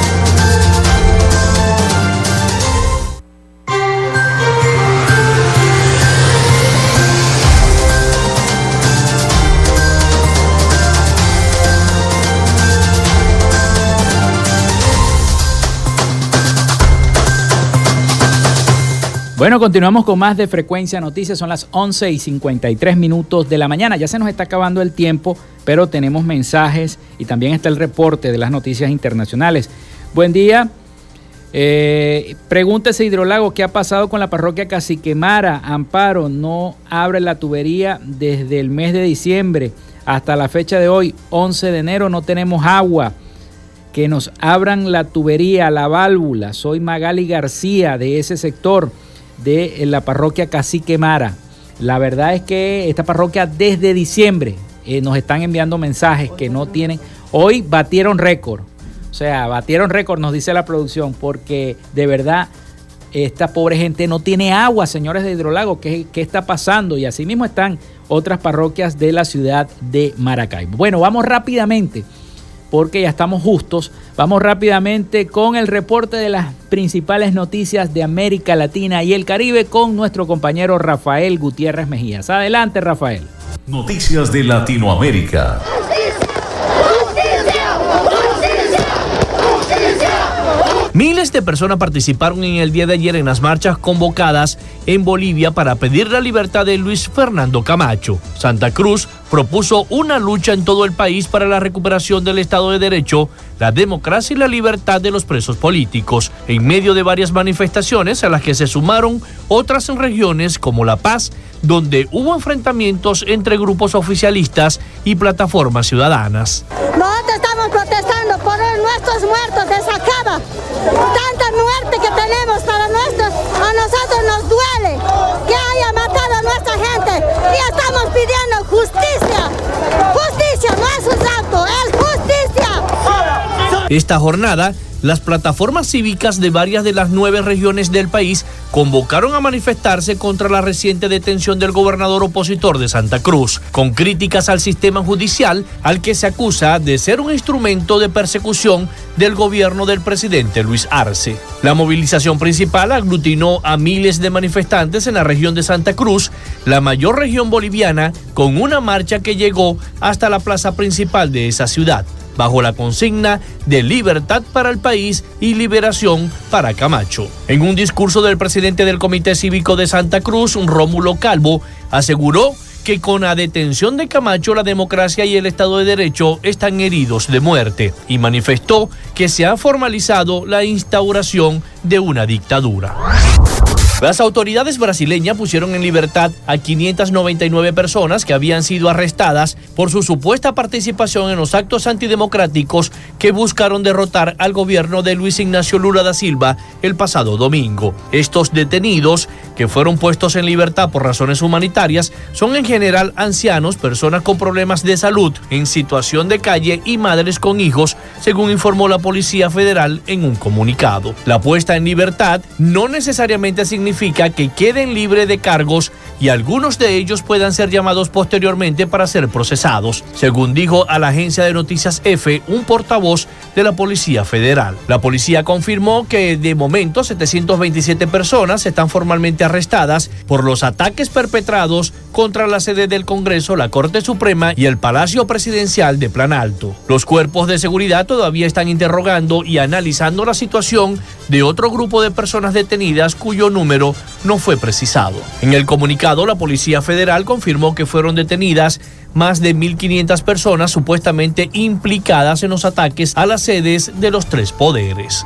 Bueno, continuamos con más de Frecuencia Noticias. Son las 11 y 53 minutos de la mañana. Ya se nos está acabando el tiempo, pero tenemos mensajes y también está el reporte de las noticias internacionales. Buen día. Eh, pregúntese, Hidrolago, ¿qué ha pasado con la parroquia Caciquemara? Amparo no abre la tubería desde el mes de diciembre hasta la fecha de hoy, 11 de enero, no tenemos agua. Que nos abran la tubería, la válvula. Soy Magali García de ese sector de la parroquia Cacique Mara. La verdad es que esta parroquia desde diciembre eh, nos están enviando mensajes que no tienen. Hoy batieron récord. O sea, batieron récord, nos dice la producción, porque de verdad esta pobre gente no tiene agua, señores de Hidrolago. ¿Qué, qué está pasando? Y así mismo están otras parroquias de la ciudad de Maracaibo. Bueno, vamos rápidamente porque ya estamos justos. Vamos rápidamente con el reporte de las principales noticias de América Latina y el Caribe con nuestro compañero Rafael Gutiérrez Mejías. Adelante, Rafael. Noticias de Latinoamérica. Miles de personas participaron en el día de ayer en las marchas convocadas en Bolivia para pedir la libertad de Luis Fernando Camacho. Santa Cruz propuso una lucha en todo el país para la recuperación del Estado de Derecho, la democracia y la libertad de los presos políticos, en medio de varias manifestaciones a las que se sumaron otras en regiones como La Paz, donde hubo enfrentamientos entre grupos oficialistas y plataformas ciudadanas. Nosotros estamos protestando por nuestros muertos de Sacaba. Tanta muerte que tenemos para nuestros, a nosotros nos duele que haya matado a nuestra gente. Y estamos pidiendo justicia. Justicia, Esta jornada, las plataformas cívicas de varias de las nueve regiones del país convocaron a manifestarse contra la reciente detención del gobernador opositor de Santa Cruz, con críticas al sistema judicial al que se acusa de ser un instrumento de persecución del gobierno del presidente Luis Arce. La movilización principal aglutinó a miles de manifestantes en la región de Santa Cruz, la mayor región boliviana, con una marcha que llegó hasta la plaza principal de esa ciudad bajo la consigna de libertad para el país y liberación para Camacho. En un discurso del presidente del Comité Cívico de Santa Cruz, Rómulo Calvo, aseguró que con la detención de Camacho la democracia y el Estado de Derecho están heridos de muerte y manifestó que se ha formalizado la instauración de una dictadura. Las autoridades brasileñas pusieron en libertad a 599 personas que habían sido arrestadas por su supuesta participación en los actos antidemocráticos que buscaron derrotar al gobierno de Luis Ignacio Lula da Silva el pasado domingo. Estos detenidos, que fueron puestos en libertad por razones humanitarias, son en general ancianos, personas con problemas de salud, en situación de calle y madres con hijos, según informó la Policía Federal en un comunicado. La puesta en libertad no necesariamente significa que queden libres de cargos y algunos de ellos puedan ser llamados posteriormente para ser procesados, según dijo a la agencia de noticias F un portavoz de la Policía Federal. La policía confirmó que de momento 727 personas están formalmente arrestadas por los ataques perpetrados contra la sede del Congreso, la Corte Suprema y el Palacio Presidencial de Plan Alto. Los cuerpos de seguridad todavía están interrogando y analizando la situación de otro grupo de personas detenidas cuyo número no fue precisado. En el comunicado, la Policía Federal confirmó que fueron detenidas más de 1.500 personas supuestamente implicadas en los ataques a las sedes de los tres poderes.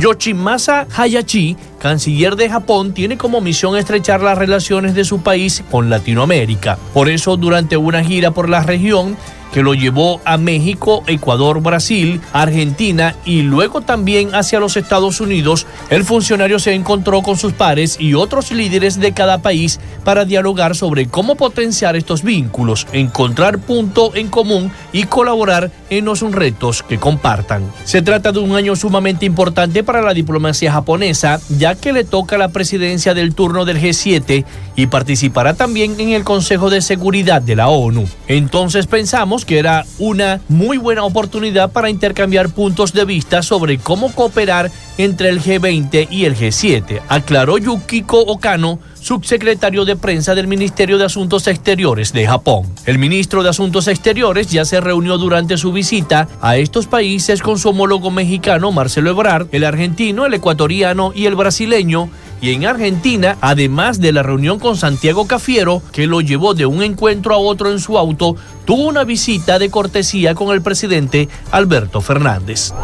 Yoshimasa Hayashi, canciller de Japón, tiene como misión estrechar las relaciones de su país con Latinoamérica. Por eso, durante una gira por la región, que lo llevó a México, Ecuador, Brasil, Argentina y luego también hacia los Estados Unidos, el funcionario se encontró con sus pares y otros líderes de cada país para dialogar sobre cómo potenciar estos vínculos, encontrar punto en común y colaborar en los retos que compartan. Se trata de un año sumamente importante para la diplomacia japonesa, que le toca la presidencia del turno del G7 y participará también en el Consejo de Seguridad de la ONU. Entonces pensamos que era una muy buena oportunidad para intercambiar puntos de vista sobre cómo cooperar entre el G20 y el G7, aclaró Yukiko Okano, subsecretario de prensa del Ministerio de Asuntos Exteriores de Japón. El ministro de Asuntos Exteriores ya se reunió durante su visita a estos países con su homólogo mexicano Marcelo Ebrard, el argentino, el ecuatoriano y el brasileño, y en Argentina, además de la reunión con Santiago Cafiero, que lo llevó de un encuentro a otro en su auto, tuvo una visita de cortesía con el presidente Alberto Fernández.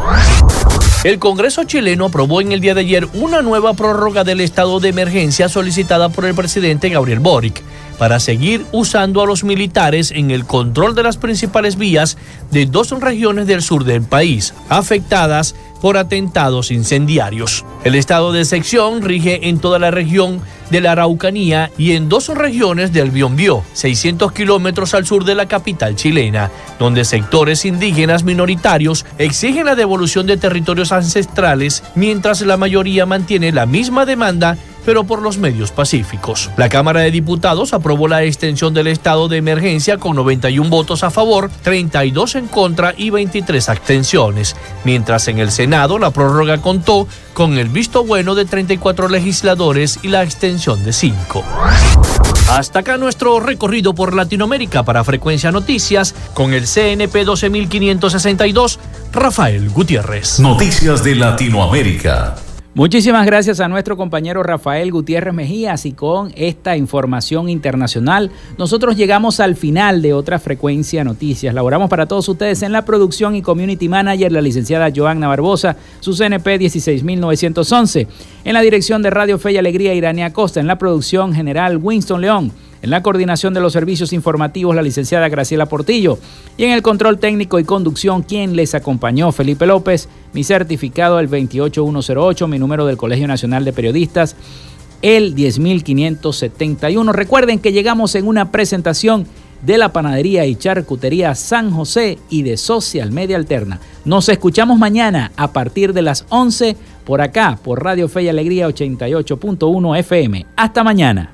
El Congreso chileno aprobó en el día de ayer una nueva prórroga del estado de emergencia solicitada por el presidente Gabriel Boric para seguir usando a los militares en el control de las principales vías de dos regiones del sur del país, afectadas por atentados incendiarios. El estado de sección rige en toda la región de la Araucanía y en dos regiones del Biobío, 600 kilómetros al sur de la capital chilena, donde sectores indígenas minoritarios exigen la devolución de territorios ancestrales, mientras la mayoría mantiene la misma demanda pero por los medios pacíficos. La Cámara de Diputados aprobó la extensión del estado de emergencia con 91 votos a favor, 32 en contra y 23 abstenciones, mientras en el Senado la prórroga contó con el visto bueno de 34 legisladores y la extensión de 5. Hasta acá nuestro recorrido por Latinoamérica para Frecuencia Noticias con el CNP 12562, Rafael Gutiérrez. Noticias de Latinoamérica. Muchísimas gracias a nuestro compañero Rafael Gutiérrez Mejías y con esta información internacional nosotros llegamos al final de otra frecuencia noticias. Laboramos para todos ustedes en la producción y community manager la licenciada Joanna Barbosa, su CNP 16911. En la dirección de Radio Fe y Alegría Irania Costa, en la producción general Winston León. En la coordinación de los servicios informativos, la licenciada Graciela Portillo. Y en el control técnico y conducción, quien les acompañó, Felipe López. Mi certificado, el 28108, mi número del Colegio Nacional de Periodistas, el 10571. Recuerden que llegamos en una presentación de la Panadería y Charcutería San José y de Social Media Alterna. Nos escuchamos mañana a partir de las 11 por acá, por Radio Fe y Alegría 88.1 FM. Hasta mañana.